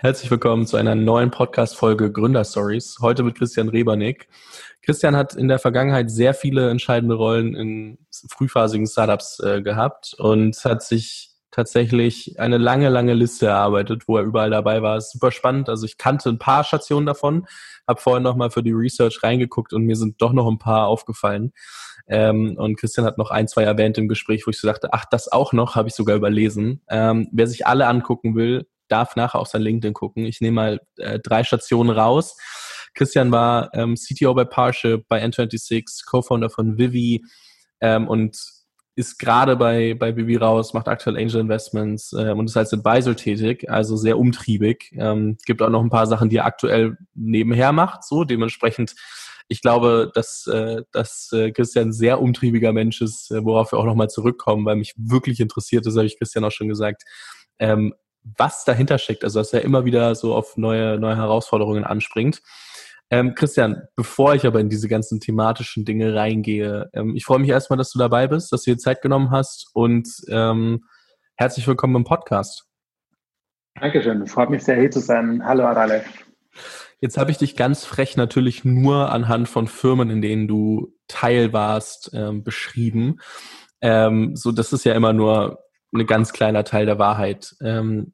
Herzlich willkommen zu einer neuen Podcast-Folge Gründerstories. Heute mit Christian Rebernick. Christian hat in der Vergangenheit sehr viele entscheidende Rollen in frühphasigen Startups äh, gehabt und hat sich tatsächlich eine lange, lange Liste erarbeitet, wo er überall dabei war. Ist super spannend. Also ich kannte ein paar Stationen davon, habe vorhin nochmal für die Research reingeguckt und mir sind doch noch ein paar aufgefallen. Ähm, und Christian hat noch ein, zwei erwähnt im Gespräch, wo ich so dachte, ach, das auch noch, habe ich sogar überlesen. Ähm, wer sich alle angucken will, darf nachher auf sein LinkedIn gucken. Ich nehme mal äh, drei Stationen raus. Christian war ähm, CTO bei Parship, bei N26, Co-Founder von Vivi ähm, und ist gerade bei, bei Vivi raus, macht aktuell Angel Investments äh, und ist als Advisor tätig, also sehr umtriebig. Ähm, gibt auch noch ein paar Sachen, die er aktuell nebenher macht, so dementsprechend. Ich glaube, dass, äh, dass äh, Christian ein sehr umtriebiger Mensch ist, äh, worauf wir auch nochmal zurückkommen, weil mich wirklich interessiert, das habe ich Christian auch schon gesagt, ähm, was dahinter steckt. Also dass er immer wieder so auf neue, neue Herausforderungen anspringt. Ähm, Christian, bevor ich aber in diese ganzen thematischen Dinge reingehe, ähm, ich freue mich erstmal, dass du dabei bist, dass du dir Zeit genommen hast und ähm, herzlich willkommen im Podcast. Dankeschön, freut mich sehr hier zu sein. Hallo Arale. Jetzt habe ich dich ganz frech natürlich nur anhand von Firmen, in denen du Teil warst, ähm, beschrieben. Ähm, so, das ist ja immer nur ein ganz kleiner Teil der Wahrheit. Ähm,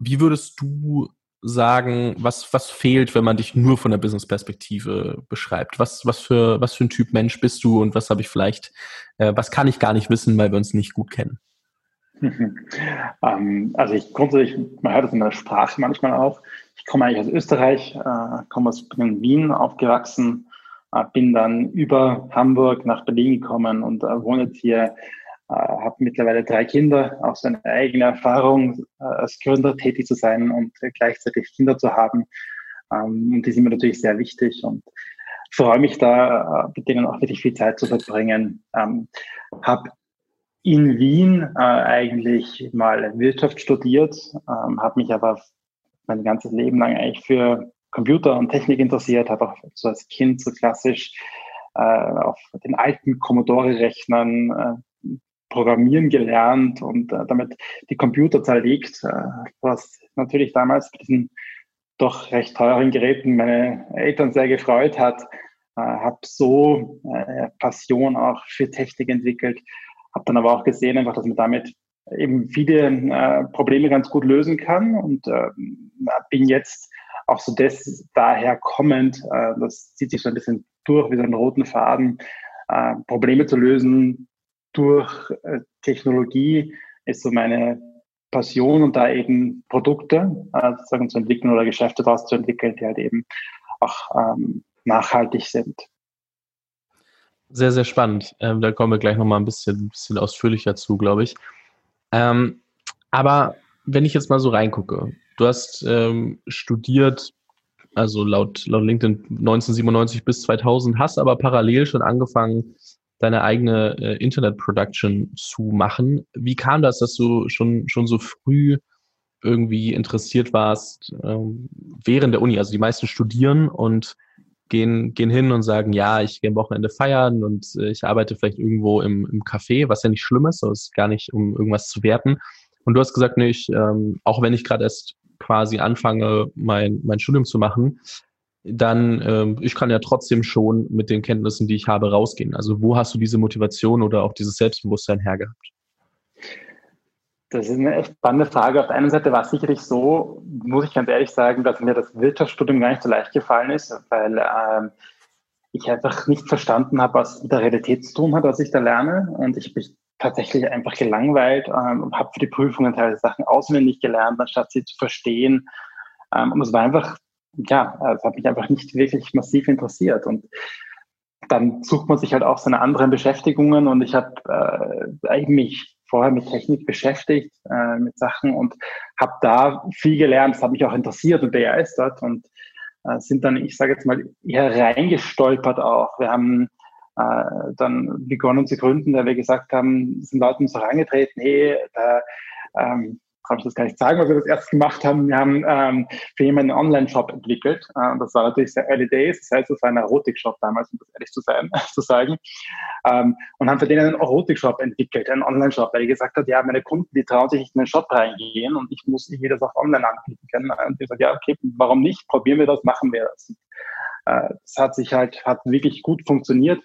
wie würdest du sagen, was, was fehlt, wenn man dich nur von der Business-Perspektive beschreibt? Was, was, für, was für ein Typ Mensch bist du und was habe ich vielleicht, äh, was kann ich gar nicht wissen, weil wir uns nicht gut kennen? ähm, also ich grundsätzlich, man hört es in der Sprache manchmal auch. Ich komme eigentlich aus Österreich, äh, komme aus bin in Wien aufgewachsen, äh, bin dann über Hamburg nach Berlin gekommen und äh, wohne jetzt hier äh, habe mittlerweile drei Kinder, auch so eine eigene Erfahrung, äh, als Gründer tätig zu sein und gleichzeitig Kinder zu haben. Ähm, und die sind mir natürlich sehr wichtig und freue mich da, äh, mit denen auch wirklich viel Zeit zu verbringen. Ähm, habe in Wien äh, eigentlich mal Wirtschaft studiert, ähm, habe mich aber mein ganzes Leben lang eigentlich für Computer und Technik interessiert, habe auch so als Kind so klassisch äh, auf den alten Commodore-Rechnern äh, Programmieren gelernt und äh, damit die Computer zerlegt, äh, was natürlich damals mit diesen doch recht teuren Geräten meine Eltern sehr gefreut hat. Äh, habe so äh, Passion auch für Technik entwickelt, habe dann aber auch gesehen, einfach, dass man damit eben viele äh, Probleme ganz gut lösen kann und äh, bin jetzt auch so des daher kommend, äh, das zieht sich so ein bisschen durch wie so einen roten Faden, äh, Probleme zu lösen, durch äh, Technologie ist so meine Passion und da eben Produkte äh, sozusagen zu entwickeln oder Geschäfte daraus zu entwickeln, die halt eben auch ähm, nachhaltig sind. Sehr, sehr spannend. Ähm, da kommen wir gleich nochmal ein bisschen, bisschen ausführlicher zu, glaube ich. Ähm, aber wenn ich jetzt mal so reingucke, du hast ähm, studiert, also laut, laut LinkedIn 1997 bis 2000, hast aber parallel schon angefangen, deine eigene äh, Internet-Production zu machen. Wie kam das, dass du schon, schon so früh irgendwie interessiert warst ähm, während der Uni? Also die meisten studieren und gehen, gehen hin und sagen, ja, ich gehe am Wochenende feiern und äh, ich arbeite vielleicht irgendwo im, im Café, was ja nicht schlimm ist, das ist gar nicht, um irgendwas zu werten. Und du hast gesagt, nee, ich, ähm, auch wenn ich gerade erst quasi anfange, mein, mein Studium zu machen, dann ähm, ich kann ja trotzdem schon mit den Kenntnissen, die ich habe, rausgehen. Also wo hast du diese Motivation oder auch dieses Selbstbewusstsein hergehabt? Das ist eine echt spannende Frage. Auf der einen Seite war es sicherlich so, muss ich ganz ehrlich sagen, dass mir das Wirtschaftsstudium gar nicht so leicht gefallen ist, weil ähm, ich einfach nicht verstanden habe, was mit der Realität zu tun hat, was ich da lerne. Und ich bin tatsächlich einfach gelangweilt ähm, und habe für die Prüfungen teilweise Sachen auswendig gelernt, anstatt sie zu verstehen. Ähm, und es war einfach ja, es hat mich einfach nicht wirklich massiv interessiert. Und dann sucht man sich halt auch seine anderen Beschäftigungen und ich habe äh, mich vorher mit Technik beschäftigt, äh, mit Sachen und habe da viel gelernt. Das hat mich auch interessiert und begeistert und äh, sind dann, ich sage jetzt mal, eher reingestolpert auch. Wir haben äh, dann begonnen zu gründen, da wir gesagt haben, sind Leute uns auch angetreten, hey, da ähm, kann ich das gar nicht sagen, was wir das erst gemacht haben. Wir haben ähm, für jemanden einen Online-Shop entwickelt. Äh, das war natürlich sehr early days. Das heißt, es war ein Erotik-Shop damals, um das ehrlich zu sein, zu sagen. Ähm, und haben für den einen Erotik-Shop entwickelt, einen Online-Shop, weil ich gesagt hat, ja, meine Kunden, die trauen sich nicht in den Shop reingehen und ich muss irgendwie das auch online anbieten können. Und ich gesagt, ja, okay, warum nicht? Probieren wir das, machen wir das. Äh, das hat sich halt, hat wirklich gut funktioniert.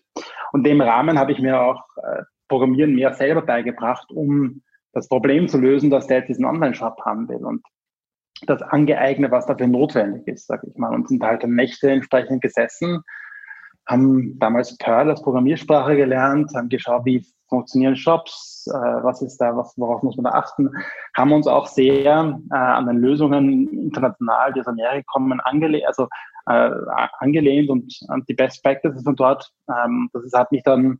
Und dem Rahmen habe ich mir auch äh, Programmieren mehr selber beigebracht, um das Problem zu lösen, dass der jetzt diesen Online-Shop haben will und das angeeignet, was dafür notwendig ist, sag ich mal. Und sind halt Nächte entsprechend gesessen, haben damals Perl als Programmiersprache gelernt, haben geschaut, wie funktionieren Shops, äh, was ist da, was, worauf muss man da achten, haben uns auch sehr äh, an den Lösungen international, die aus Amerika kommen, angelehnt, also äh, angelehnt und an die Best Practices von dort. Ähm, das hat mich dann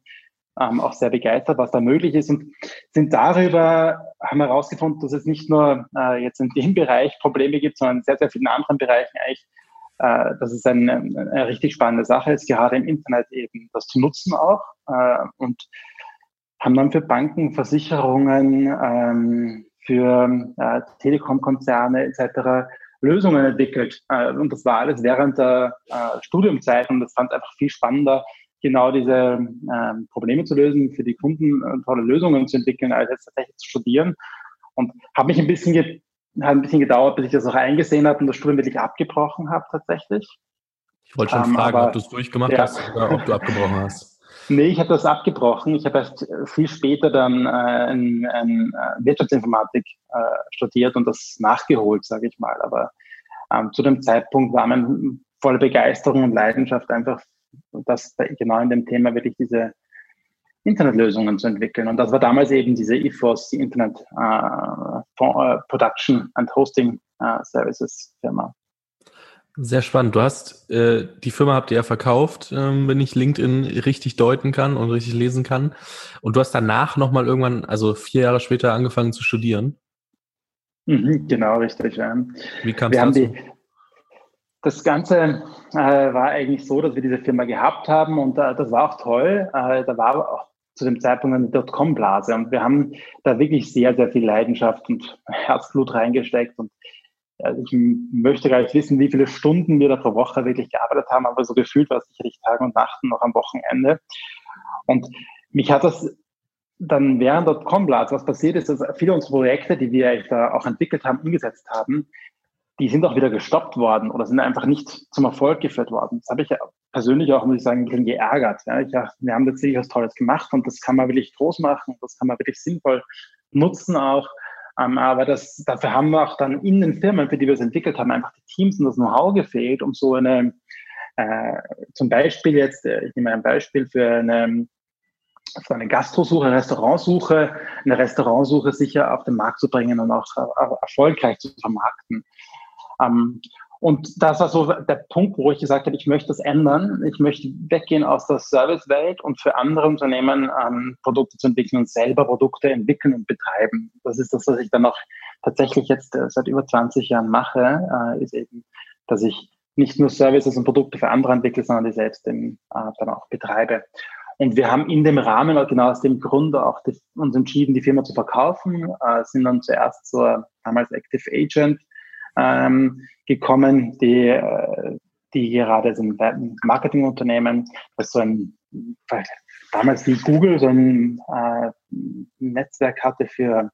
ähm, auch sehr begeistert, was da möglich ist und sind darüber, haben herausgefunden, dass es nicht nur äh, jetzt in dem Bereich Probleme gibt, sondern in sehr, sehr vielen anderen Bereichen eigentlich, äh, dass es eine, eine richtig spannende Sache ist, gerade im Internet eben das zu nutzen auch äh, und haben dann für Banken, Versicherungen, ähm, für äh, Telekom-Konzerne etc. Lösungen entwickelt. Äh, und das war alles während der äh, Studiumzeit und das fand einfach viel spannender, genau diese ähm, Probleme zu lösen, für die Kunden äh, tolle Lösungen zu entwickeln, als jetzt tatsächlich zu studieren. Und habe mich ein bisschen, ge hat ein bisschen gedauert, bis ich das auch eingesehen habe und das Studium wirklich abgebrochen habe tatsächlich. Ich wollte schon ähm, fragen, aber, ob du es durchgemacht ja. hast oder ob du abgebrochen hast. Nee, ich habe das abgebrochen. Ich habe erst viel später dann äh, in, in äh, Wirtschaftsinformatik äh, studiert und das nachgeholt, sage ich mal. Aber ähm, zu dem Zeitpunkt war meine volle Begeisterung und Leidenschaft einfach das genau in dem Thema wirklich diese Internetlösungen zu entwickeln. Und das war damals eben diese IFOS, die Internet uh, Production and Hosting uh, Services Firma. Sehr spannend. Du hast äh, die Firma habt ihr ja verkauft, ähm, wenn ich LinkedIn richtig deuten kann und richtig lesen kann. Und du hast danach nochmal irgendwann, also vier Jahre später, angefangen zu studieren. Mhm, genau, richtig. Ja. Wie kam es dazu? Die, das Ganze äh, war eigentlich so, dass wir diese Firma gehabt haben und äh, das war auch toll. Äh, da war aber auch zu dem Zeitpunkt eine Dotcom-Blase und wir haben da wirklich sehr, sehr viel Leidenschaft und Herzblut reingesteckt und also ich möchte gar nicht wissen, wie viele Stunden wir da pro Woche wirklich gearbeitet haben, aber so gefühlt war es sicherlich Tage und Nachten noch am Wochenende. Und mich hat das dann während Dotcom-Blase, was passiert ist, dass viele unserer Projekte, die wir da auch entwickelt haben, umgesetzt haben, die sind auch wieder gestoppt worden oder sind einfach nicht zum Erfolg geführt worden. Das habe ich persönlich auch, muss ich sagen, ein bisschen geärgert. Ja, ich, wir haben tatsächlich was Tolles gemacht und das kann man wirklich groß machen, das kann man wirklich sinnvoll nutzen auch. Ähm, aber das, dafür haben wir auch dann in den Firmen, für die wir es entwickelt haben, einfach die Teams und das Know-how gefehlt, um so eine, äh, zum Beispiel jetzt, äh, ich nehme ein Beispiel für eine, für eine Gastrosuche, Restaurantsuche, eine Restaurantsuche sicher auf den Markt zu bringen und auch äh, erfolgreich zu vermarkten. Ähm, und das war so der Punkt, wo ich gesagt habe, ich möchte das ändern. Ich möchte weggehen aus der Servicewelt und für andere Unternehmen ähm, Produkte zu entwickeln und selber Produkte entwickeln und betreiben. Das ist das, was ich dann auch tatsächlich jetzt äh, seit über 20 Jahren mache, äh, ist eben, dass ich nicht nur Services und Produkte für andere entwickle, sondern die selbst eben, äh, dann auch betreibe. Und wir haben in dem Rahmen, genau aus dem Grund auch die, uns entschieden, die Firma zu verkaufen, äh, sind dann zuerst zur damals Active Agent ähm, gekommen, die, äh, die gerade sind Marketingunternehmen, das so ein damals wie Google so ein äh, Netzwerk hatte für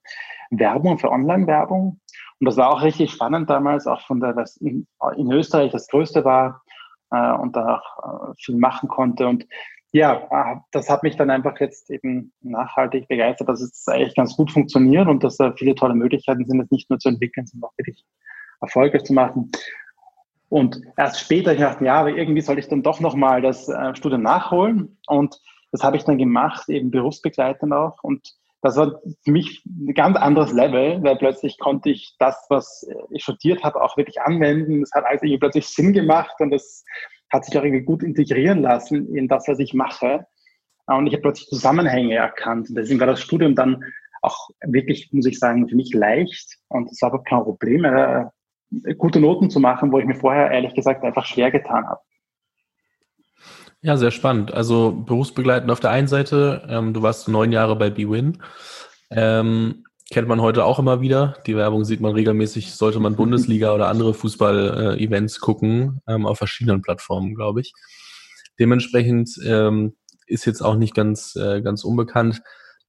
Werbung, für Online-Werbung. Und das war auch richtig spannend damals, auch von der, was in, in Österreich das größte war äh, und da auch äh, viel machen konnte. Und ja, äh, das hat mich dann einfach jetzt eben nachhaltig begeistert, dass es eigentlich ganz gut funktioniert und dass da viele tolle Möglichkeiten sind, es nicht nur zu entwickeln, sondern auch wirklich erfolgreich zu machen. Und erst später, ich dachte, ja, aber irgendwie soll ich dann doch nochmal das äh, Studium nachholen. Und das habe ich dann gemacht, eben berufsbegleitend auch. Und das war für mich ein ganz anderes Level, weil plötzlich konnte ich das, was ich studiert habe, auch wirklich anwenden. Das hat also irgendwie plötzlich Sinn gemacht und das hat sich auch irgendwie gut integrieren lassen in das, was ich mache. Und ich habe plötzlich Zusammenhänge erkannt. Und deswegen war das Studium dann auch wirklich, muss ich sagen, für mich leicht. Und das war aber kein Problem gute Noten zu machen, wo ich mir vorher ehrlich gesagt einfach schwer getan habe. Ja, sehr spannend. Also berufsbegleitend auf der einen Seite, ähm, du warst neun Jahre bei BWin. Ähm, kennt man heute auch immer wieder. Die Werbung sieht man regelmäßig, sollte man Bundesliga oder andere Fußball-Events gucken, ähm, auf verschiedenen Plattformen, glaube ich. Dementsprechend ähm, ist jetzt auch nicht ganz, äh, ganz unbekannt.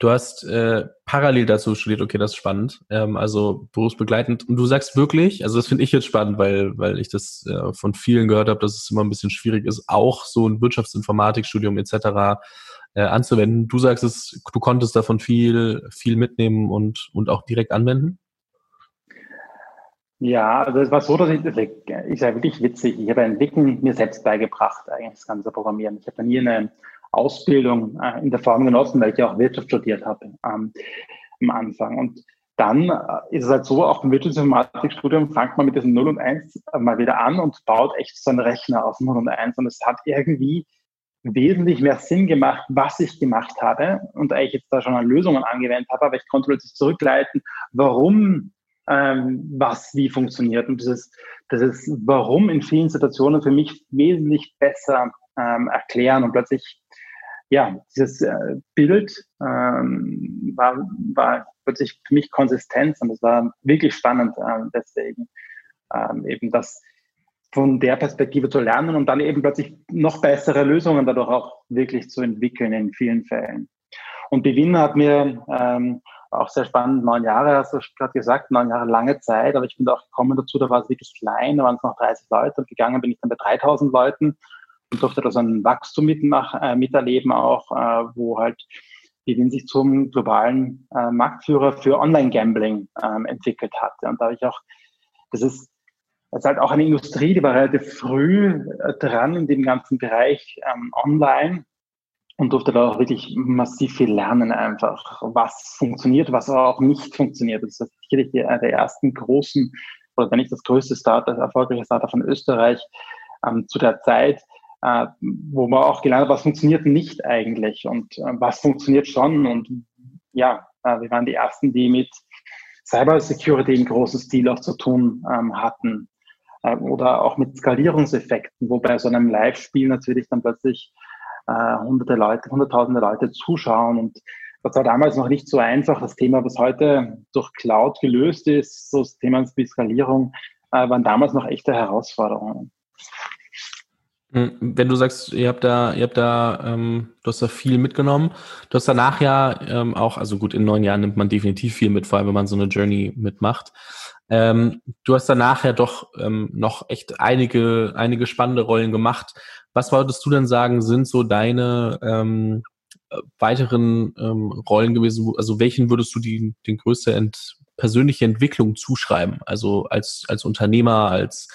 Du hast äh, parallel dazu studiert, okay, das ist spannend, ähm, also berufsbegleitend. Und du sagst wirklich, also das finde ich jetzt spannend, weil, weil ich das äh, von vielen gehört habe, dass es immer ein bisschen schwierig ist, auch so ein Wirtschaftsinformatikstudium etc. Äh, anzuwenden. Du sagst es, du konntest davon viel, viel mitnehmen und, und auch direkt anwenden? Ja, also es war so, dass ich, das ist ja wirklich witzig. Ich habe Entwickeln mir selbst beigebracht, eigentlich das ganze Programmieren. Ich habe da nie eine Ausbildung äh, in der Form genossen, weil ich ja auch Wirtschaft studiert habe ähm, am Anfang. Und dann äh, ist es halt so, auch im Wirtschaftsinformatikstudium fängt man mit diesem 0 und 1 mal wieder an und baut echt so einen Rechner auf 0 und 1. Und es hat irgendwie wesentlich mehr Sinn gemacht, was ich gemacht habe und eigentlich jetzt da schon an Lösungen angewendet habe, aber ich konnte plötzlich zurückleiten, warum ähm, was wie funktioniert. Und das ist, das ist warum in vielen Situationen für mich wesentlich besser ähm, erklären und plötzlich ja, dieses äh, Bild ähm, war, war plötzlich für mich Konsistenz und es war wirklich spannend äh, deswegen ähm, eben das von der Perspektive zu lernen und dann eben plötzlich noch bessere Lösungen dadurch auch wirklich zu entwickeln in vielen Fällen. Und Bewin hat mir ähm, auch sehr spannend, neun Jahre, hast du gerade gesagt, neun Jahre lange Zeit, aber ich bin da auch gekommen dazu, da war es wirklich klein, da waren es noch 30 Leute und gegangen bin ich dann bei 3000 Leuten durfte da so ein Wachstum mitmach, äh, miterleben auch, äh, wo halt Gewinn sich zum globalen äh, Marktführer für Online-Gambling ähm, entwickelt hat. Und da habe ich auch, das ist, das ist halt auch eine Industrie, die war relativ früh äh, dran in dem ganzen Bereich ähm, Online und durfte da auch wirklich massiv viel lernen einfach, was funktioniert, was auch nicht funktioniert. Das ist sicherlich die, der ersten großen, oder wenn nicht das größte Startup, erfolgreiche Startup von Österreich ähm, zu der Zeit, äh, wo man auch gelernt hat, was funktioniert nicht eigentlich und äh, was funktioniert schon. Und ja, äh, wir waren die Ersten, die mit Cyber Security im großen Stil auch zu tun ähm, hatten. Äh, oder auch mit Skalierungseffekten, wo bei so einem Live-Spiel natürlich dann plötzlich äh, hunderte Leute, hunderttausende Leute zuschauen und das war damals noch nicht so einfach. Das Thema, was heute durch Cloud gelöst ist, so das Thema Skalierung, äh, waren damals noch echte Herausforderungen. Hm, wenn du sagst, ihr habt da, ihr habt da, ähm, du hast da viel mitgenommen. Du hast danach ja ähm, auch, also gut, in neun Jahren nimmt man definitiv viel mit, vor allem wenn man so eine Journey mitmacht. Ähm, du hast danach ja doch ähm, noch echt einige, einige spannende Rollen gemacht. Was würdest du denn sagen, sind so deine ähm, weiteren ähm, Rollen gewesen? Also welchen würdest du die, den größte ent persönliche Entwicklung zuschreiben? Also als, als Unternehmer, als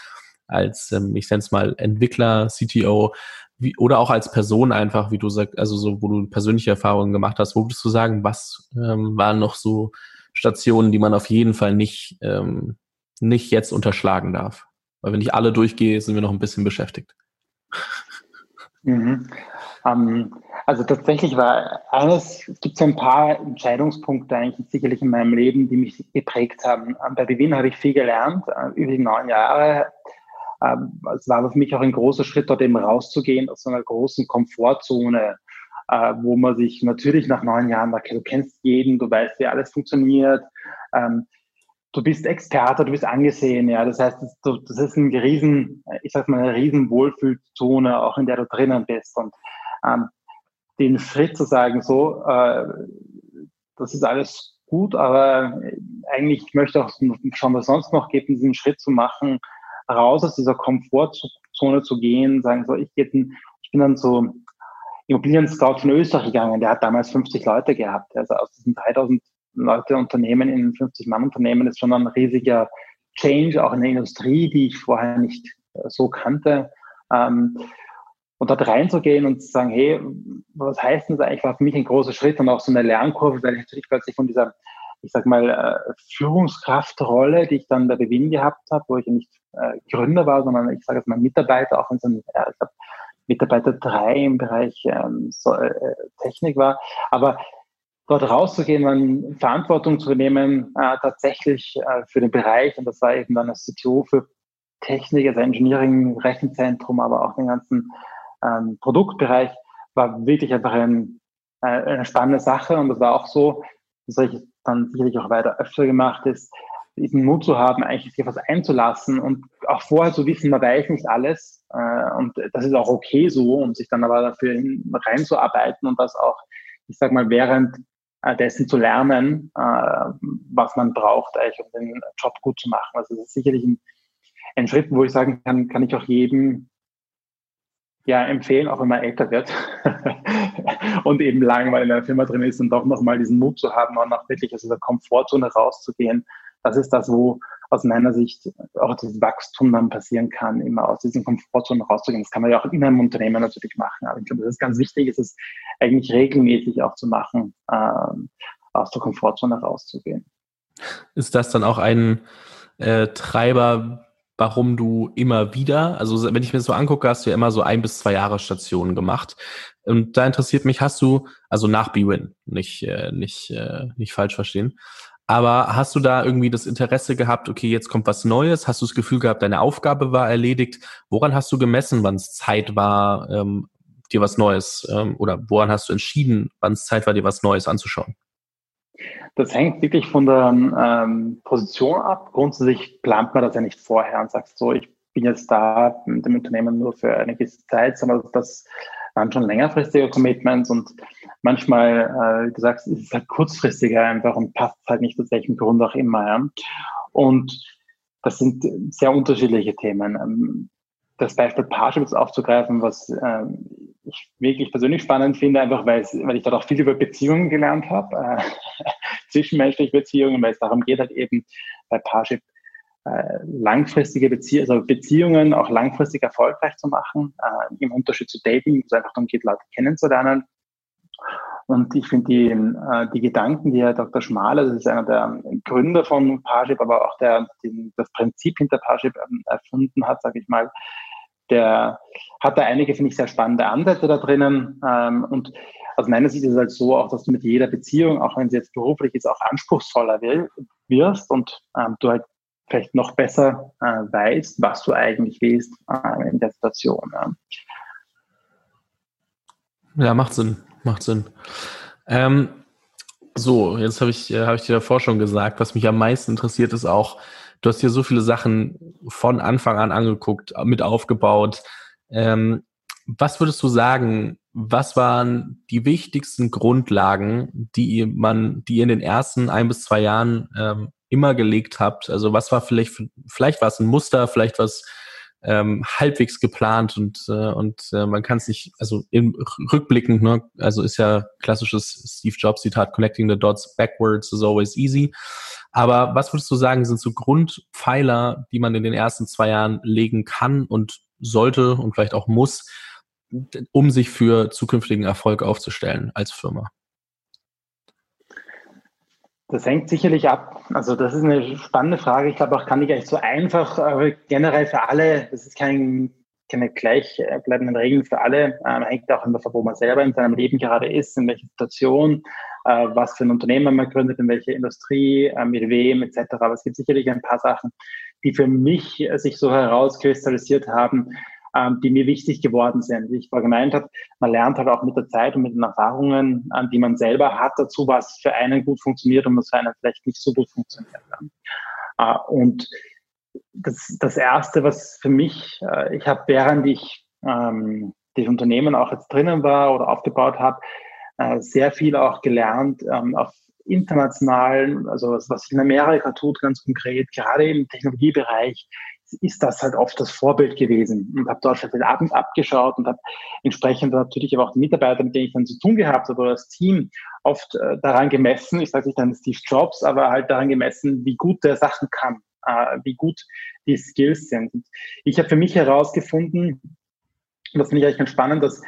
als, ähm, ich nenne es mal, Entwickler, CTO, wie, oder auch als Person einfach, wie du sagst, also so, wo du persönliche Erfahrungen gemacht hast, wo würdest du sagen, was ähm, waren noch so Stationen, die man auf jeden Fall nicht, ähm, nicht jetzt unterschlagen darf? Weil wenn ich alle durchgehe, sind wir noch ein bisschen beschäftigt. Mhm. Ähm, also tatsächlich war eines, es gibt so ein paar Entscheidungspunkte eigentlich sicherlich in meinem Leben, die mich geprägt haben. Ähm, bei Bewin habe ich viel gelernt, äh, über die neun Jahre ähm, es war für mich auch ein großer Schritt, dort eben rauszugehen aus so einer großen Komfortzone, äh, wo man sich natürlich nach neun Jahren, du kennst jeden, du weißt, wie alles funktioniert, ähm, du bist Experte, du bist angesehen, ja. Das heißt, das, ist ein riesen, ich sag mal, eine riesen Wohlfühlzone, auch in der du drinnen bist. Und ähm, den Schritt zu sagen, so, äh, das ist alles gut, aber eigentlich möchte ich auch schauen, was sonst noch gibt, diesen Schritt zu machen, raus aus dieser Komfortzone zu gehen, sagen so, ich, geht, ich bin dann so Immobilien-Scout von Österreich gegangen, der hat damals 50 Leute gehabt. Also aus diesen 3000 Leute Unternehmen in 50 Mann Unternehmen ist schon ein riesiger Change, auch in der Industrie, die ich vorher nicht äh, so kannte. Ähm, und dort reinzugehen und zu sagen, hey, was heißt das eigentlich, war für mich ein großer Schritt und auch so eine Lernkurve, weil ich natürlich plötzlich von dieser ich sag mal, äh, Führungskraftrolle, die ich dann bei Bewin gehabt habe, wo ich nicht äh, Gründer war, sondern ich sage jetzt mal Mitarbeiter, auch wenn es ein äh, ich glaub, Mitarbeiter drei im Bereich ähm, so, äh, Technik war. Aber dort rauszugehen, dann Verantwortung zu übernehmen, äh, tatsächlich äh, für den Bereich, und das war eben dann das CTO für Technik, also Engineering, Rechenzentrum, aber auch den ganzen ähm, Produktbereich, war wirklich einfach ein, äh, eine spannende Sache. Und das war auch so, das habe ich dann sicherlich auch weiter öfter gemacht, ist, diesen Mut zu haben, eigentlich sich was einzulassen und auch vorher zu wissen, man weiß nicht alles. Äh, und das ist auch okay so, um sich dann aber dafür reinzuarbeiten und das auch, ich sag mal, während äh, dessen zu lernen, äh, was man braucht, eigentlich, um den Job gut zu machen. Also das ist sicherlich ein, ein Schritt, wo ich sagen kann, kann ich auch jedem ja, empfehlen, auch wenn man älter wird und eben lange mal in der Firma drin ist und doch nochmal diesen Mut zu haben auch wirklich aus dieser Komfortzone rauszugehen. Das ist das, wo aus meiner Sicht auch das Wachstum dann passieren kann, immer aus diesen Komfortzonen rauszugehen. Das kann man ja auch in einem Unternehmen natürlich machen. Aber ich glaube, das ist ganz wichtig, ist es eigentlich regelmäßig auch zu machen, ähm, aus der Komfortzone rauszugehen. Ist das dann auch ein äh, Treiber, warum du immer wieder, also wenn ich mir das so angucke, hast du ja immer so ein bis zwei Jahre Stationen gemacht. Und da interessiert mich, hast du, also nach BWin, nicht, äh, nicht, äh, nicht falsch verstehen, aber hast du da irgendwie das Interesse gehabt, okay, jetzt kommt was Neues? Hast du das Gefühl gehabt, deine Aufgabe war erledigt? Woran hast du gemessen, wann es Zeit war, ähm, dir was Neues, ähm, oder woran hast du entschieden, wann es Zeit war, dir was Neues anzuschauen? Das hängt wirklich von der ähm, Position ab. Grundsätzlich plant man das ja nicht vorher und sagt so, ich bin jetzt da mit dem Unternehmen nur für eine gewisse Zeit, sondern das waren schon längerfristige Commitments und manchmal, äh, wie du sagst, ist es halt kurzfristiger einfach und passt halt nicht aus welchem Grund auch immer. Ja. Und das sind sehr unterschiedliche Themen. Ähm, das Beispiel Parship aufzugreifen, was äh, ich wirklich persönlich spannend finde, einfach weil, es, weil ich dort auch viel über Beziehungen gelernt habe, äh, zwischenmenschliche Beziehungen, weil es darum geht halt eben bei Parship äh, langfristige Bezie also Beziehungen auch langfristig erfolgreich zu machen, äh, im Unterschied zu Dating, wo es einfach darum geht, Leute kennenzulernen. Und ich finde die, äh, die Gedanken, die Herr Dr. Schmaler, das ist einer der Gründer von Parship, aber auch der den, das Prinzip hinter Parship ähm, erfunden hat, sage ich mal, der hat da einige, finde ich, sehr spannende Ansätze da drinnen. Ähm, und aus meiner Sicht ist es halt so, auch dass du mit jeder Beziehung, auch wenn sie jetzt beruflich ist, auch anspruchsvoller wirst und ähm, du halt vielleicht noch besser äh, weißt, was du eigentlich willst äh, in der Situation. Ja. ja, macht Sinn, macht Sinn. Ähm, so, jetzt habe ich, äh, hab ich dir davor schon gesagt, was mich am meisten interessiert, ist auch, du hast dir so viele Sachen von Anfang an angeguckt, mit aufgebaut. Ähm, was würdest du sagen, was waren die wichtigsten Grundlagen, die man, die in den ersten ein bis zwei Jahren ähm, immer gelegt habt? Also was war vielleicht, vielleicht war es ein Muster, vielleicht was ähm, halbwegs geplant und, äh, und äh, man kann es nicht, also im rückblickend, ne, also ist ja klassisches Steve Jobs Zitat, connecting the dots backwards is always easy. Aber was würdest du sagen, sind so Grundpfeiler, die man in den ersten zwei Jahren legen kann und sollte und vielleicht auch muss, um sich für zukünftigen Erfolg aufzustellen als Firma? Das hängt sicherlich ab. Also das ist eine spannende Frage. Ich glaube auch kann ich eigentlich so einfach, aber generell für alle, das ist kein, keine gleichbleibenden Regeln für alle. Ähm, hängt auch immer von, wo man selber in seinem Leben gerade ist, in welcher Situation, äh, was für ein Unternehmen man gründet, in welcher Industrie, äh, mit wem etc. Aber es gibt sicherlich ein paar Sachen, die für mich äh, sich so herauskristallisiert haben, ähm, die mir wichtig geworden sind. Wie ich vorher gemeint habe, man lernt halt auch mit der Zeit und mit den Erfahrungen, ähm, die man selber hat, dazu, was für einen gut funktioniert und was für einen vielleicht nicht so gut funktioniert. Äh, und das, das Erste, was für mich, äh, ich habe, während ich ähm, das Unternehmen auch jetzt drinnen war oder aufgebaut habe, äh, sehr viel auch gelernt ähm, auf internationalen, also was, was in Amerika tut, ganz konkret, gerade im Technologiebereich, ist das halt oft das Vorbild gewesen und habe dort den Abend abgeschaut und habe entsprechend natürlich aber auch die Mitarbeiter, mit denen ich dann zu tun gehabt habe oder das Team oft äh, daran gemessen, ich sage nicht dann Steve Jobs, aber halt daran gemessen, wie gut der Sachen kann, äh, wie gut die Skills sind. Und ich habe für mich herausgefunden, und das finde ich eigentlich ganz spannend, dass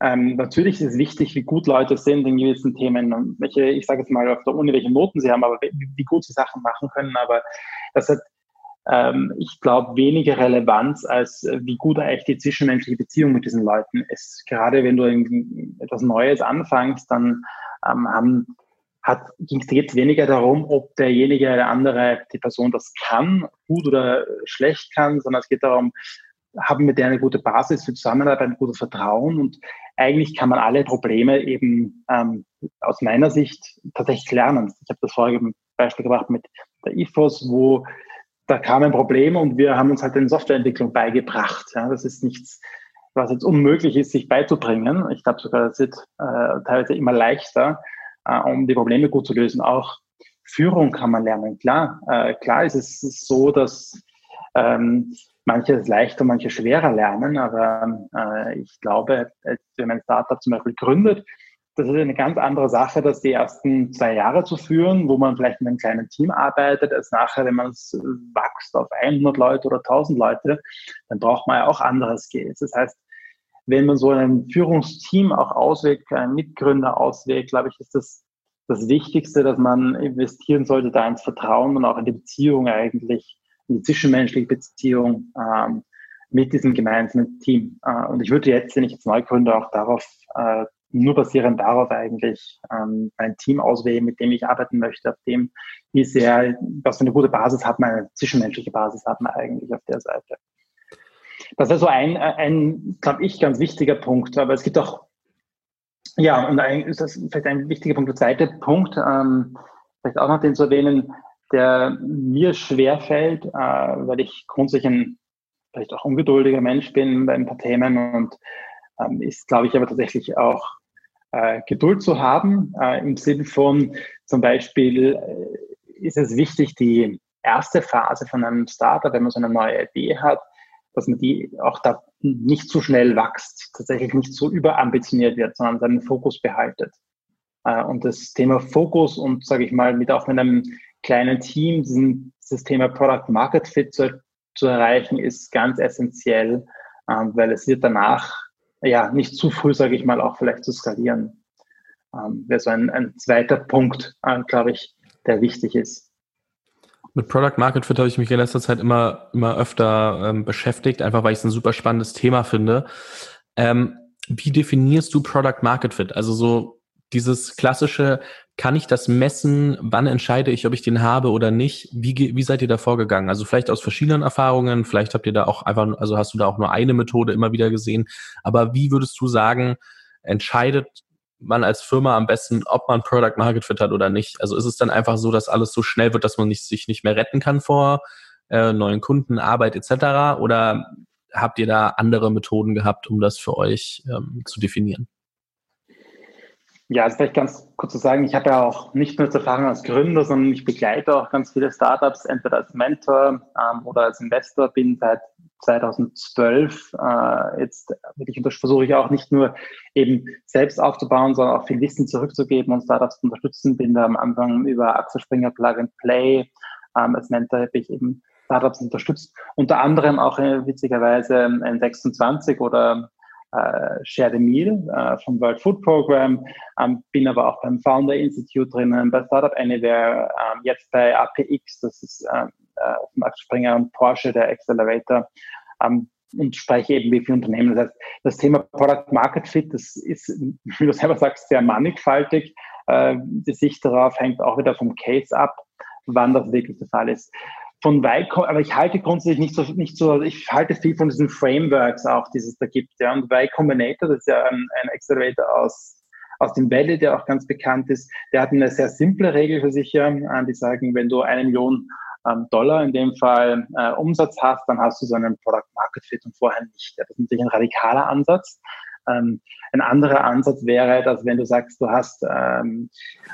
ähm, natürlich ist es wichtig, wie gut Leute sind in gewissen Themen, welche, ich sage jetzt mal auf der Uni, welche Noten sie haben, aber wie, wie gut sie Sachen machen können. Aber das hat ich glaube, weniger Relevanz, als äh, wie gut eigentlich die zwischenmenschliche Beziehung mit diesen Leuten ist. Gerade wenn du etwas Neues anfängst, dann ähm, haben, hat, geht es weniger darum, ob derjenige oder andere, die Person das kann, gut oder schlecht kann, sondern es geht darum, haben mit der eine gute Basis für Zusammenarbeit, ein gutes Vertrauen und eigentlich kann man alle Probleme eben ähm, aus meiner Sicht tatsächlich lernen. Ich habe das vorige Beispiel gebracht mit der IFOS, wo da kam ein Problem und wir haben uns halt in Softwareentwicklung beigebracht. Ja, das ist nichts, was jetzt unmöglich ist, sich beizubringen. Ich glaube sogar, das wird äh, teilweise immer leichter, äh, um die Probleme gut zu lösen. Auch Führung kann man lernen. Klar, äh, klar ist es so, dass ähm, manche es leichter, manche schwerer lernen, aber äh, ich glaube, wenn man ein Startup zum Beispiel gründet, das ist eine ganz andere Sache, das die ersten zwei Jahre zu führen, wo man vielleicht in einem kleinen Team arbeitet, als nachher, wenn man es wächst auf 100 Leute oder 1000 Leute, dann braucht man ja auch andere Skills. Das heißt, wenn man so ein Führungsteam auch auswählt, einen Mitgründer auswählt, glaube ich, ist das das Wichtigste, dass man investieren sollte, da ins Vertrauen und auch in die Beziehung eigentlich, in die zwischenmenschliche Beziehung ähm, mit diesem gemeinsamen Team. Äh, und ich würde jetzt, wenn ich jetzt neu gründe, auch darauf äh, nur basierend darauf eigentlich ähm, ein Team auswählen, mit dem ich arbeiten möchte, auf dem, wie sehr, was für eine gute Basis hat man, eine zwischenmenschliche Basis hat man eigentlich auf der Seite. Das ist so ein, ein glaube ich, ganz wichtiger Punkt. Aber es gibt auch, ja, und ein, ist das vielleicht ein wichtiger Punkt. Der zweite Punkt, ähm, vielleicht auch noch den zu erwähnen, der mir schwer fällt, äh, weil ich grundsätzlich ein vielleicht auch ungeduldiger Mensch bin bei ein paar Themen und ähm, ist, glaube ich, aber tatsächlich auch äh, Geduld zu haben, äh, im Sinne von zum Beispiel äh, ist es wichtig, die erste Phase von einem Startup, wenn man so eine neue Idee hat, dass man die auch da nicht zu schnell wächst, tatsächlich nicht so überambitioniert wird, sondern seinen Fokus behaltet. Äh, und das Thema Fokus und, sage ich mal, mit auch mit einem kleinen Team diesen, dieses Thema Product Market Fit zu, zu erreichen, ist ganz essentiell, ähm, weil es wird danach ja, nicht zu früh, sage ich mal, auch vielleicht zu skalieren. Ähm, Wäre so ein, ein zweiter Punkt, äh, glaube ich, der wichtig ist. Mit Product Market Fit habe ich mich in letzter Zeit immer, immer öfter ähm, beschäftigt, einfach weil ich es ein super spannendes Thema finde. Ähm, wie definierst du Product Market Fit? Also so dieses klassische, kann ich das messen? Wann entscheide ich, ob ich den habe oder nicht? Wie, wie seid ihr da vorgegangen? Also vielleicht aus verschiedenen Erfahrungen, vielleicht habt ihr da auch einfach, also hast du da auch nur eine Methode immer wieder gesehen. Aber wie würdest du sagen, entscheidet man als Firma am besten, ob man Product Market Fit hat oder nicht? Also ist es dann einfach so, dass alles so schnell wird, dass man nicht, sich nicht mehr retten kann vor äh, neuen Kunden, Arbeit etc. Oder habt ihr da andere Methoden gehabt, um das für euch ähm, zu definieren? Ja, also vielleicht ganz kurz zu sagen, ich habe ja auch nicht nur Erfahrung als Gründer, sondern ich begleite auch ganz viele Startups, entweder als Mentor ähm, oder als Investor, bin seit 2012 äh, jetzt wirklich versuche ich auch nicht nur eben selbst aufzubauen, sondern auch viel Wissen zurückzugeben und Startups zu unterstützen. Bin da am Anfang über Axel Springer Plug and Play ähm, als Mentor habe ich eben Startups unterstützt. Unter anderem auch äh, witzigerweise ein 26 oder äh, Share the Meal äh, vom World Food Program, ähm, bin aber auch beim Founder Institute drinnen, bei Startup Anywhere, ähm, jetzt bei APX, das ist ähm, äh, Max Springer und Porsche, der Accelerator, ähm, und spreche eben wie viele Unternehmen. Das heißt, das Thema Product Market Fit, das ist, wie du selber sagst, sehr mannigfaltig. Äh, die Sicht darauf hängt auch wieder vom Case ab, wann das wirklich der Fall ist von Y, aber ich halte grundsätzlich nicht so, nicht so, ich halte viel von diesen Frameworks auch, die es da gibt. Ja. Und Y Combinator, das ist ja ein, ein Accelerator aus, aus dem Valley, der auch ganz bekannt ist, der hat eine sehr simple Regel für sich, ja, die sagen, wenn du eine Million ähm, Dollar in dem Fall äh, Umsatz hast, dann hast du so einen Product Market Fit und vorher nicht. Ja. Das ist natürlich ein radikaler Ansatz. Ähm, ein anderer Ansatz wäre, dass wenn du sagst, du hast ähm,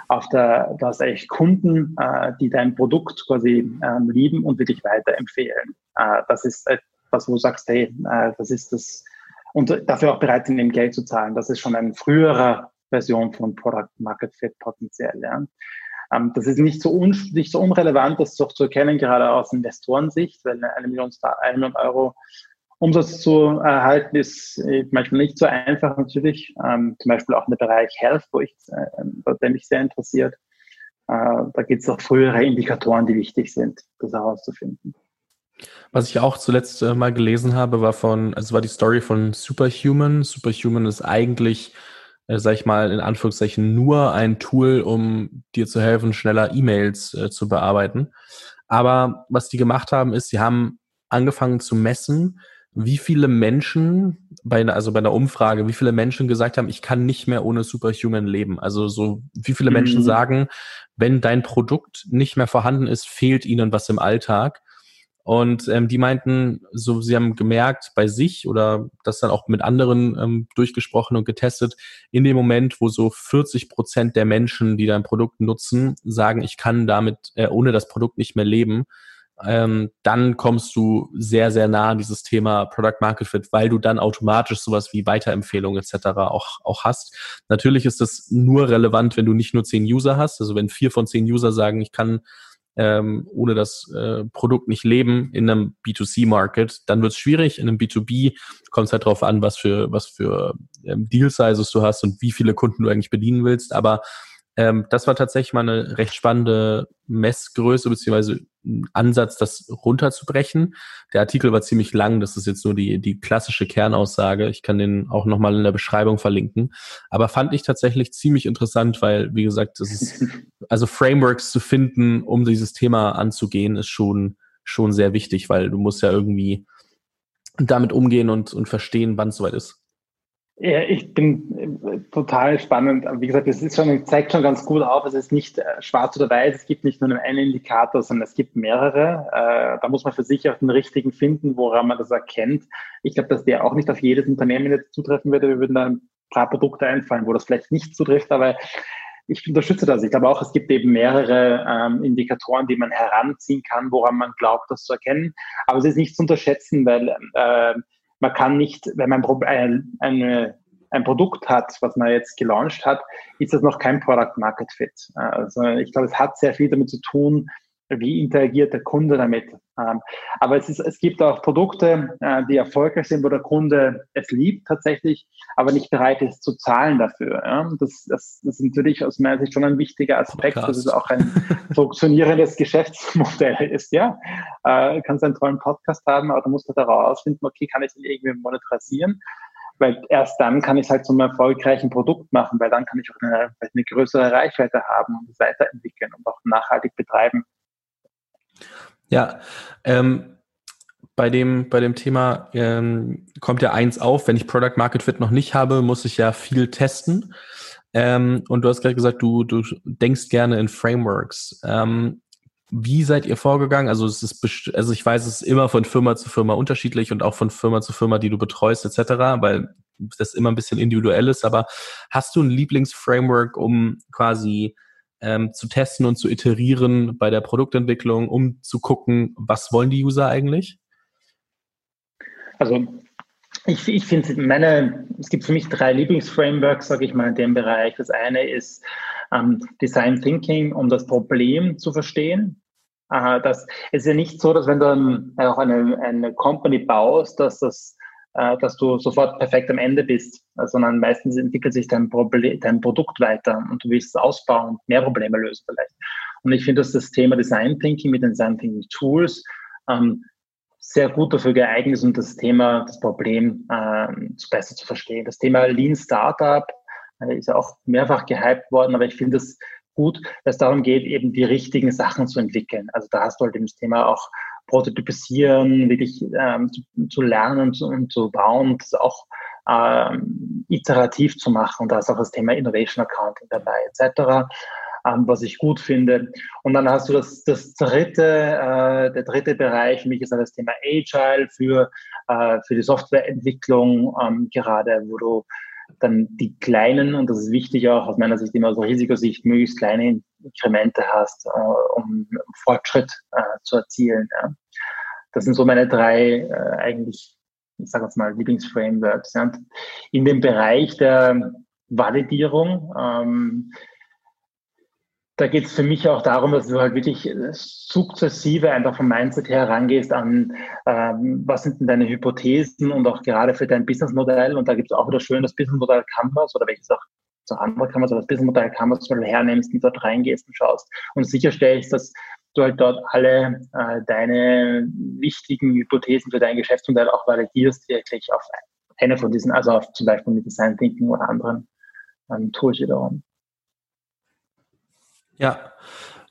auf der, du hast eigentlich Kunden, äh, die dein Produkt quasi ähm, lieben und wirklich weiterempfehlen. Äh, das ist etwas, wo du sagst, hey, äh, das ist das, und dafür auch bereit sind, dem Geld zu zahlen. Das ist schon eine frühere Version von Product Market Fit potenziell. Ja. Ähm, das ist nicht so, un, nicht so unrelevant, das doch zu erkennen, gerade aus Investorensicht, weil eine Million, eine Million Euro Umsatz zu erhalten ist äh, manchmal nicht so einfach natürlich. Ähm, zum Beispiel auch in der Bereich Health, wo ich, äh, der mich sehr interessiert. Äh, da gibt es auch frühere Indikatoren, die wichtig sind, das herauszufinden. Was ich auch zuletzt äh, mal gelesen habe, war von, also war die Story von Superhuman. Superhuman ist eigentlich, äh, sag ich mal, in Anführungszeichen nur ein Tool, um dir zu helfen, schneller E-Mails äh, zu bearbeiten. Aber was die gemacht haben, ist, sie haben angefangen zu messen, wie viele Menschen bei einer, also bei einer Umfrage, wie viele Menschen gesagt haben, ich kann nicht mehr ohne Superhuman leben. Also so, wie viele mhm. Menschen sagen, wenn dein Produkt nicht mehr vorhanden ist, fehlt ihnen was im Alltag. Und ähm, die meinten, so sie haben gemerkt bei sich oder das dann auch mit anderen ähm, durchgesprochen und getestet, in dem Moment, wo so 40 Prozent der Menschen, die dein Produkt nutzen, sagen, ich kann damit äh, ohne das Produkt nicht mehr leben, ähm, dann kommst du sehr, sehr nah an dieses Thema Product Market Fit, weil du dann automatisch sowas wie Weiterempfehlungen etc. auch, auch hast. Natürlich ist das nur relevant, wenn du nicht nur zehn User hast. Also wenn vier von zehn User sagen, ich kann ähm, ohne das äh, Produkt nicht leben in einem B2C-Market, dann wird es schwierig. In einem B2B kommt es halt darauf an, was für, was für ähm, Deal-Sizes du hast und wie viele Kunden du eigentlich bedienen willst. Aber ähm, das war tatsächlich mal eine recht spannende Messgröße beziehungsweise ein Ansatz, das runterzubrechen. Der Artikel war ziemlich lang, das ist jetzt nur die, die klassische Kernaussage. Ich kann den auch nochmal in der Beschreibung verlinken. Aber fand ich tatsächlich ziemlich interessant, weil, wie gesagt, das ist, also Frameworks zu finden, um dieses Thema anzugehen, ist schon, schon sehr wichtig, weil du musst ja irgendwie damit umgehen und, und verstehen, wann es soweit ist. Ja, ich bin äh, total spannend. Wie gesagt, es ist schon, zeigt schon ganz gut auf. Es ist nicht äh, schwarz oder weiß. Es gibt nicht nur einen Indikator, sondern es gibt mehrere. Äh, da muss man für sich auch den richtigen finden, woran man das erkennt. Ich glaube, dass der auch nicht auf jedes Unternehmen jetzt zutreffen würde. Wir würden da ein paar Produkte einfallen, wo das vielleicht nicht zutrifft, aber ich unterstütze das. Ich glaube auch, es gibt eben mehrere ähm, Indikatoren, die man heranziehen kann, woran man glaubt, das zu erkennen. Aber es ist nicht zu unterschätzen, weil äh, man kann nicht, wenn man ein, eine, ein Produkt hat, was man jetzt gelauncht hat, ist das noch kein Product Market Fit. Also ich glaube, es hat sehr viel damit zu tun, wie interagiert der Kunde damit. Ähm, aber es, ist, es gibt auch Produkte, äh, die erfolgreich sind, wo der Kunde es liebt tatsächlich, aber nicht bereit ist zu zahlen dafür. Das, das, das ist natürlich aus meiner Sicht schon ein wichtiger Aspekt, Podcast. dass es auch ein funktionierendes Geschäftsmodell ist. Ja, äh, du kannst einen tollen Podcast haben, aber du musst halt herausfinden, okay, kann ich den irgendwie monetarisieren? weil erst dann kann ich es halt zum erfolgreichen Produkt machen, weil dann kann ich auch eine, eine größere Reichweite haben und es weiterentwickeln und auch nachhaltig betreiben. Ja, ähm, bei dem, bei dem Thema ähm, kommt ja eins auf, wenn ich Product Market Fit noch nicht habe, muss ich ja viel testen. Ähm, und du hast gerade gesagt, du, du denkst gerne in Frameworks. Ähm, wie seid ihr vorgegangen? Also es ist also ich weiß, es ist immer von Firma zu Firma unterschiedlich und auch von Firma zu Firma, die du betreust, etc., weil das immer ein bisschen individuell ist. Aber hast du ein Lieblingsframework, um quasi ähm, zu testen und zu iterieren bei der Produktentwicklung, um zu gucken, was wollen die User eigentlich? Also ich, ich finde, meine, es gibt für mich drei Lieblingsframeworks, sage ich mal, in dem Bereich. Das eine ist ähm, Design Thinking, um das Problem zu verstehen. Äh, das ist ja nicht so, dass wenn du dann auch eine, eine Company baust, dass das äh, dass du sofort perfekt am Ende bist, äh, sondern meistens entwickelt sich dein, dein Produkt weiter und du willst es ausbauen und mehr Probleme lösen vielleicht. Und ich finde, dass das Thema Design Thinking mit den Design Thinking Tools ähm, sehr gut dafür geeignet ist, um das Thema, das Problem ähm, besser zu verstehen. Das Thema Lean Startup äh, ist auch mehrfach gehypt worden, aber ich finde es gut, dass es darum geht, eben die richtigen Sachen zu entwickeln. Also da hast du halt eben das Thema auch prototypisieren, wirklich ähm, zu, zu, lernen und zu, und zu bauen, das auch ähm, iterativ zu machen. Da ist auch das Thema Innovation Accounting dabei, etc., ähm, was ich gut finde. Und dann hast du das, das dritte, äh, der dritte Bereich, für mich ist das Thema Agile für, äh, für die Softwareentwicklung, ähm, gerade wo du dann die kleinen, und das ist wichtig auch aus meiner Sicht immer aus Risikosicht, möglichst kleine Inkremente hast, äh, um Fortschritt äh, zu erzielen. Ja. Das sind so meine drei äh, eigentlich, ich sage jetzt mal, Lieblingsframeworks. Ja. In dem Bereich der Validierung ähm, da geht es für mich auch darum, dass du halt wirklich sukzessive einfach vom Mindset her rangehst an, ähm, was sind denn deine Hypothesen und auch gerade für dein Businessmodell. Und da gibt es auch wieder schön das Businessmodell Canvas oder welches auch so andere Canvas, aber das Businessmodell Canvas zum Beispiel hernimmst und dort reingehst und schaust und sicherstellst, dass du halt dort alle äh, deine wichtigen Hypothesen für dein Geschäftsmodell auch validierst, wirklich auf eine von diesen, also auf zum Beispiel mit Design Thinking oder anderen ähm, Tools wiederum. Ja.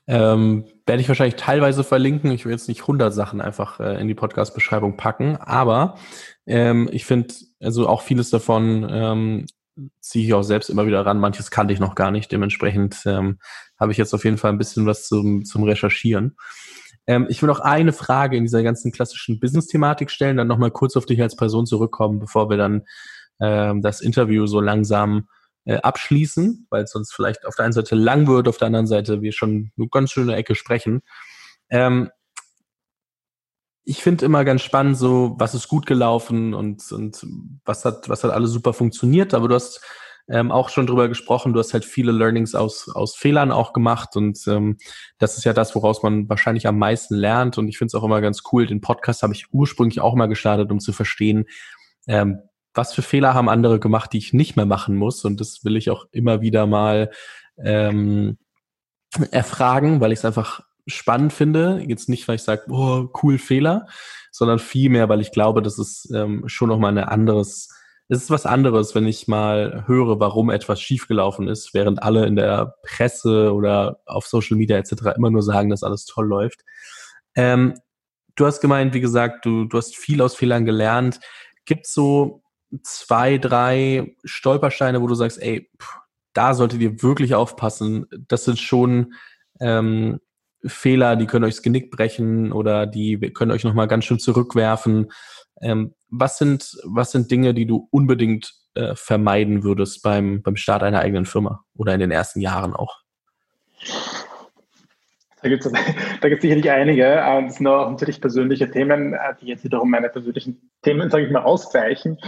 Ähm, werde ich wahrscheinlich teilweise verlinken. Ich will jetzt nicht 100 Sachen einfach äh, in die Podcast-Beschreibung packen, aber ähm, ich finde, also auch vieles davon ähm, ziehe ich auch selbst immer wieder ran. Manches kannte ich noch gar nicht. Dementsprechend ähm, habe ich jetzt auf jeden Fall ein bisschen was zum, zum Recherchieren. Ähm, ich will noch eine Frage in dieser ganzen klassischen Business-Thematik stellen, dann nochmal kurz auf dich als Person zurückkommen, bevor wir dann ähm, das Interview so langsam äh, abschließen, weil es sonst vielleicht auf der einen Seite lang wird, auf der anderen Seite wir schon eine ganz schöne Ecke sprechen. Ähm, ich finde immer ganz spannend, so was ist gut gelaufen und, und was hat, was hat alles super funktioniert. Aber du hast ähm, auch schon drüber gesprochen, du hast halt viele Learnings aus, aus Fehlern auch gemacht und ähm, das ist ja das, woraus man wahrscheinlich am meisten lernt. Und ich finde es auch immer ganz cool. Den Podcast habe ich ursprünglich auch mal gestartet, um zu verstehen, ähm, was für Fehler haben andere gemacht, die ich nicht mehr machen muss. Und das will ich auch immer wieder mal ähm, erfragen, weil ich es einfach spannend finde. Jetzt nicht, weil ich sage, oh, cool Fehler, sondern vielmehr, weil ich glaube, das ist ähm, schon nochmal ein anderes, es ist was anderes, wenn ich mal höre, warum etwas schiefgelaufen ist, während alle in der Presse oder auf Social Media etc. immer nur sagen, dass alles toll läuft. Ähm, du hast gemeint, wie gesagt, du, du hast viel aus Fehlern gelernt. Gibt es so zwei, drei Stolpersteine, wo du sagst, ey, pff, da solltet ihr wirklich aufpassen. Das sind schon ähm, Fehler, die können euch das Genick brechen oder die können euch nochmal ganz schön zurückwerfen. Ähm, was, sind, was sind Dinge, die du unbedingt äh, vermeiden würdest beim, beim Start einer eigenen Firma oder in den ersten Jahren auch? Da gibt es da gibt's sicherlich einige. Das sind auch natürlich persönliche Themen, äh, die jetzt wiederum meine persönlichen Themen, sage ich mal, ausgleichen,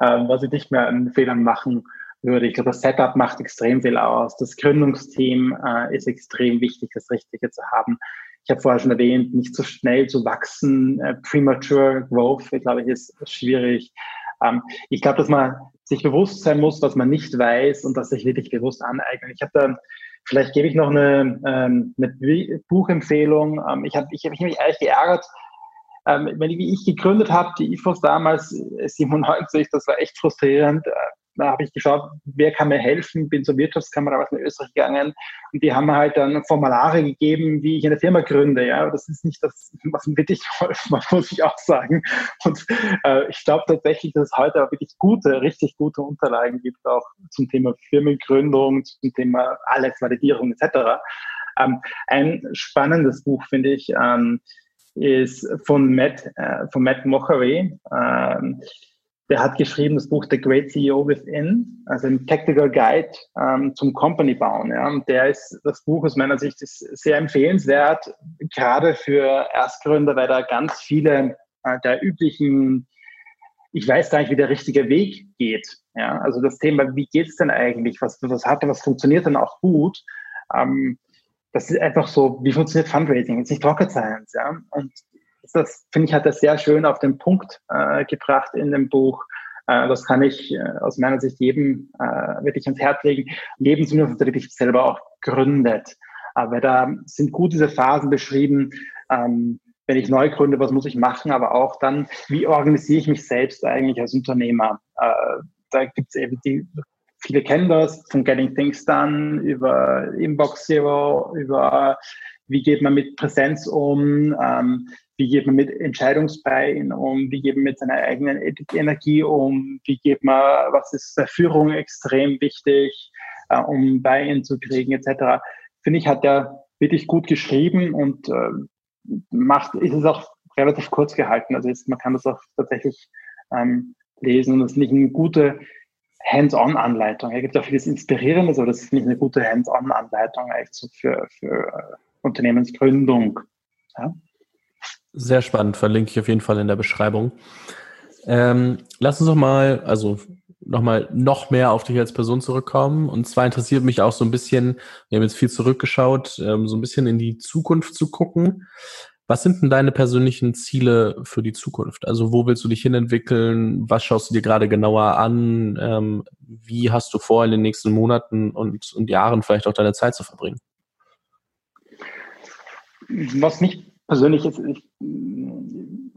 ähm, was ich nicht mehr an Fehlern machen würde. Ich glaube, das Setup macht extrem viel aus. Das Gründungsteam äh, ist extrem wichtig, das Richtige zu haben. Ich habe vorher schon erwähnt, nicht so schnell zu wachsen. Äh, premature Growth, glaube ich, ist schwierig. Ähm, ich glaube, dass man sich bewusst sein muss, was man nicht weiß und das sich wirklich bewusst aneignen. Ich habe da Vielleicht gebe ich noch eine, ähm, eine Buchempfehlung. Ähm, ich habe ich hab mich eigentlich geärgert, ähm, wenn ich, wie ich gegründet habe, die IFOS damals, 97, äh, das war echt frustrierend. Da habe ich geschaut, wer kann mir helfen, bin zur Wirtschaftskammer in Österreich gegangen und die haben mir halt dann Formulare gegeben, wie ich eine Firma gründe. Ja, das ist nicht das, was mir wirklich geholfen hat, muss ich auch sagen. Und äh, ich glaube tatsächlich, dass es heute auch wirklich gute, richtig gute Unterlagen gibt, auch zum Thema Firmengründung, zum Thema alles, Validierung etc. Ähm, ein spannendes Buch finde ich ähm, ist von Matt, äh, von Matt Mochery. Ähm, der hat geschrieben das Buch The Great CEO Within, also ein Tactical Guide ähm, zum Company bauen. Ja. Und der ist, das Buch aus meiner Sicht ist sehr empfehlenswert, gerade für Erstgründer, weil da ganz viele äh, der üblichen, ich weiß gar nicht, wie der richtige Weg geht. Ja. Also das Thema, wie geht's denn eigentlich? Was, was hat was funktioniert denn auch gut? Ähm, das ist einfach so, wie funktioniert Fundraising? Jetzt nicht Rocket Science, ja. Und das finde ich, hat er sehr schön auf den Punkt äh, gebracht in dem Buch. Äh, das kann ich äh, aus meiner Sicht jedem äh, wirklich ans Herz legen. Jedem zumindest, der wirklich selber auch gründet. Aber da sind gut diese Phasen beschrieben. Ähm, wenn ich neu gründe, was muss ich machen? Aber auch dann, wie organisiere ich mich selbst eigentlich als Unternehmer? Äh, da gibt es eben die viele kennen das, von Getting Things Done über Inbox Zero, über wie geht man mit Präsenz um, ähm, wie geht man mit Entscheidungsbein um, wie geht man mit seiner eigenen Energie um, wie geht man, was ist der Führung extrem wichtig, äh, um Buy-in zu kriegen, etc. Finde ich, hat er wirklich gut geschrieben und äh, macht, ist es auch relativ kurz gehalten. Also ist, man kann das auch tatsächlich ähm, lesen und das ist nicht eine gute Hands-on-Anleitung. Es gibt auch vieles Inspirierendes, aber das ist nicht eine gute Hands-on-Anleitung eigentlich so für, für äh, Unternehmensgründung. Ja? Sehr spannend, verlinke ich auf jeden Fall in der Beschreibung. Ähm, lass uns doch mal, also nochmal noch mehr auf dich als Person zurückkommen. Und zwar interessiert mich auch so ein bisschen, wir haben jetzt viel zurückgeschaut, ähm, so ein bisschen in die Zukunft zu gucken. Was sind denn deine persönlichen Ziele für die Zukunft? Also wo willst du dich hinentwickeln? Was schaust du dir gerade genauer an? Ähm, wie hast du vor, in den nächsten Monaten und, und Jahren vielleicht auch deine Zeit zu verbringen? Was mich persönlich ist, ich, im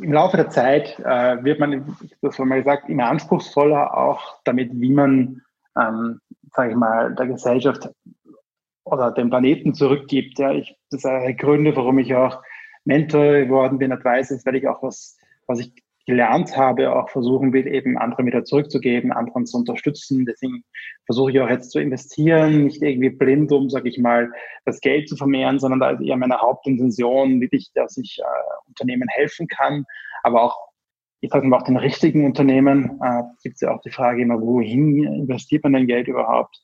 Laufe der Zeit äh, wird man, das haben wir gesagt, immer anspruchsvoller auch damit, wie man, ähm, sage ich mal, der Gesellschaft oder dem Planeten zurückgibt. Ja, ich, das ist eine Gründe, warum ich auch Mentor geworden bin, Advisor, weil ich auch was, was ich gelernt habe, auch versuchen will, eben anderen wieder zurückzugeben, anderen zu unterstützen. Deswegen versuche ich auch jetzt zu investieren, nicht irgendwie blind um, sage ich mal, das Geld zu vermehren, sondern da ist eher meine Hauptintention, wirklich, dass ich äh, Unternehmen helfen kann, aber auch ich sage mal auch den richtigen Unternehmen. Äh, gibt es ja auch die Frage immer, wohin investiert man denn Geld überhaupt?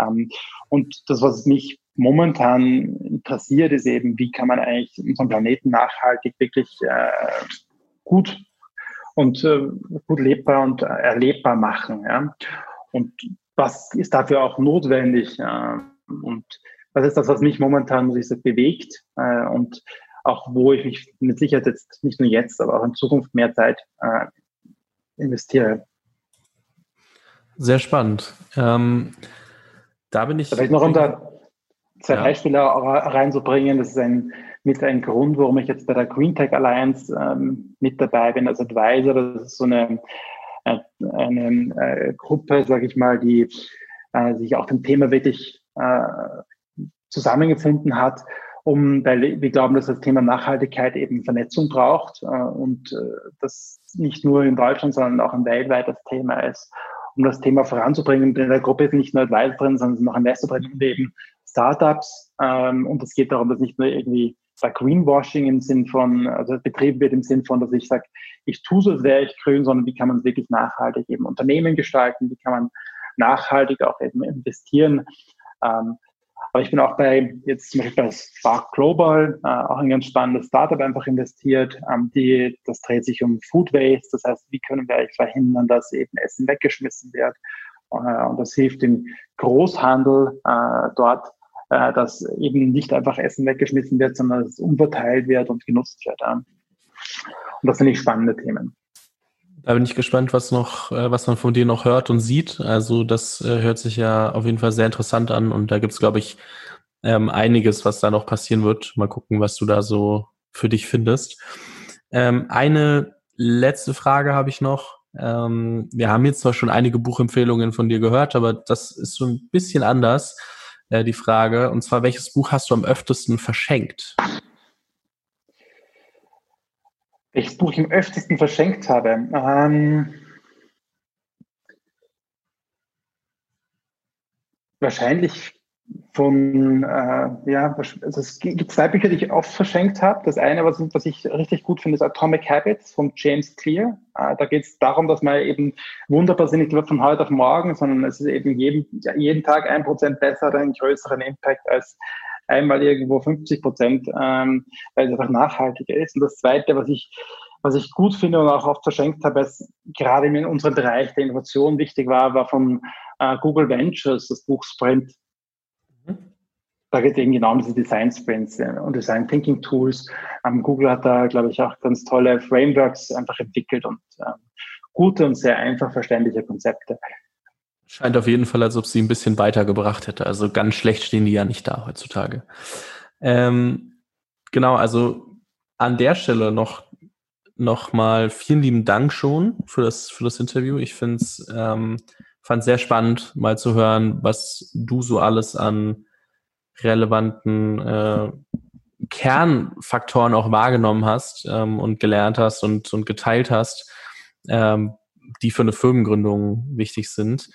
Ähm, und das, was mich momentan interessiert, ist eben, wie kann man eigentlich unseren Planeten nachhaltig wirklich äh, gut und äh, gut lebbar und erlebbar machen. Ja? Und was ist dafür auch notwendig? Äh, und was ist das, was mich momentan, muss ich sagen, bewegt äh, und auch wo ich mich mit Sicherheit jetzt nicht nur jetzt, aber auch in Zukunft mehr Zeit äh, investiere. Sehr spannend. Ähm, da bin ich. Vielleicht noch unter zwei ja. Beispiele reinzubringen. Das ist ein, mit ein Grund, warum ich jetzt bei der Green Tech Alliance ähm, mit dabei bin als Advisor. Das ist so eine, äh, eine, äh, Gruppe, sage ich mal, die äh, sich auch dem Thema wirklich äh, zusammengefunden hat, um, weil wir glauben, dass das Thema Nachhaltigkeit eben Vernetzung braucht äh, und äh, das nicht nur in Deutschland, sondern auch ein weltweites Thema ist um das Thema voranzubringen. In der Gruppe ist nicht nur Advisor drin, sondern noch Investor drin und eben Startups. Ähm, und es geht darum, dass nicht nur irgendwie bei Greenwashing im Sinn von, also betrieben wird im Sinn von, dass ich sage, ich tue so, wäre ich grün, sondern wie kann man wirklich nachhaltig eben Unternehmen gestalten, wie kann man nachhaltig auch eben investieren. Ähm, aber ich bin auch bei, jetzt zum Beispiel bei Spark Global, äh, auch ein ganz spannendes Startup einfach investiert. Ähm, die, das dreht sich um Food Waste. Das heißt, wie können wir eigentlich verhindern, dass eben Essen weggeschmissen wird? Äh, und das hilft dem Großhandel äh, dort, äh, dass eben nicht einfach Essen weggeschmissen wird, sondern dass es umverteilt wird und genutzt wird. Und das sind die spannende Themen. Da bin ich gespannt, was noch, äh, was man von dir noch hört und sieht. Also das äh, hört sich ja auf jeden Fall sehr interessant an und da gibt es, glaube ich, ähm, einiges, was da noch passieren wird. Mal gucken, was du da so für dich findest. Ähm, eine letzte Frage habe ich noch. Ähm, wir haben jetzt zwar schon einige Buchempfehlungen von dir gehört, aber das ist so ein bisschen anders, äh, die Frage. Und zwar, welches Buch hast du am öftesten verschenkt? welches Buch ich am öftesten verschenkt habe. Ähm, wahrscheinlich von, äh, ja, also es gibt zwei Bücher, die ich oft verschenkt habe. Das eine, was, was ich richtig gut finde, ist Atomic Habits von James Clear. Äh, da geht es darum, dass man eben wunderbar sind, nicht von heute auf morgen, sondern es ist eben jeden, jeden Tag ein Prozent besser, einen größeren Impact als einmal irgendwo 50 Prozent, ähm, weil es einfach nachhaltiger ist. Und das Zweite, was ich, was ich gut finde und auch oft verschenkt habe, ist gerade in unserem Bereich der Innovation wichtig war, war von äh, Google Ventures das Buch Sprint. Da geht es eben genau um diese Design Sprints äh, und Design Thinking Tools. Ähm, Google hat da, glaube ich, auch ganz tolle Frameworks einfach entwickelt und ähm, gute und sehr einfach verständliche Konzepte. Scheint auf jeden Fall, als ob sie ein bisschen weitergebracht hätte. Also ganz schlecht stehen die ja nicht da heutzutage. Ähm, genau, also an der Stelle noch, mal vielen lieben Dank schon für das, für das Interview. Ich finde es ähm, sehr spannend, mal zu hören, was du so alles an relevanten äh, Kernfaktoren auch wahrgenommen hast ähm, und gelernt hast und, und geteilt hast, ähm, die für eine Firmengründung wichtig sind.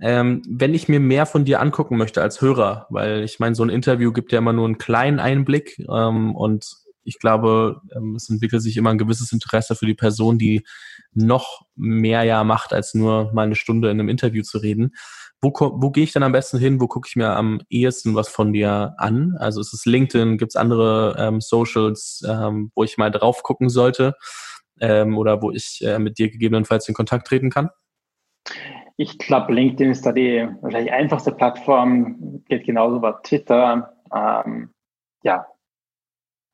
Ähm, wenn ich mir mehr von dir angucken möchte als Hörer, weil ich meine, so ein Interview gibt ja immer nur einen kleinen Einblick ähm, und ich glaube, ähm, es entwickelt sich immer ein gewisses Interesse für die Person, die noch mehr ja macht, als nur mal eine Stunde in einem Interview zu reden. Wo, wo gehe ich dann am besten hin? Wo gucke ich mir am ehesten was von dir an? Also ist es LinkedIn? Gibt es andere ähm, Socials, ähm, wo ich mal drauf gucken sollte ähm, oder wo ich äh, mit dir gegebenenfalls in Kontakt treten kann? Ich glaube, LinkedIn ist da die wahrscheinlich einfachste Plattform, geht genauso über Twitter. Ähm, ja.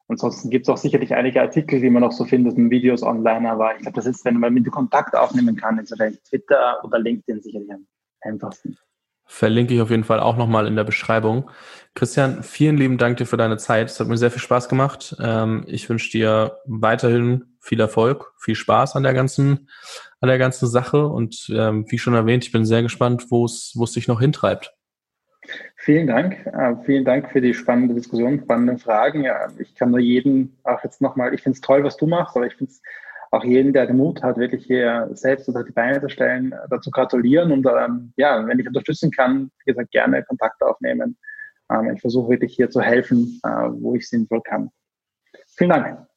Ansonsten gibt es auch sicherlich einige Artikel, die man noch so findet und Videos online, aber ich glaube, das ist, wenn man mit Kontakt aufnehmen kann, ist vielleicht Twitter oder LinkedIn sicherlich am einfachsten. Verlinke ich auf jeden Fall auch nochmal in der Beschreibung. Christian, vielen lieben Dank dir für deine Zeit. Es hat mir sehr viel Spaß gemacht. Ähm, ich wünsche dir weiterhin viel Erfolg, viel Spaß an der ganzen, an der ganzen Sache und ähm, wie schon erwähnt, ich bin sehr gespannt, wo es, wo es sich noch hintreibt. Vielen Dank. Äh, vielen Dank für die spannende Diskussion, spannende Fragen. Ich kann nur jeden auch jetzt nochmal, ich finde es toll, was du machst, aber ich finde es auch jeden, der den Mut hat, wirklich hier selbst unter die Beine zu stellen, dazu gratulieren und ähm, ja, wenn ich unterstützen kann, wie gesagt, gerne Kontakt aufnehmen. Ähm, ich versuche wirklich hier zu helfen, äh, wo ich sinnvoll kann. Vielen Dank.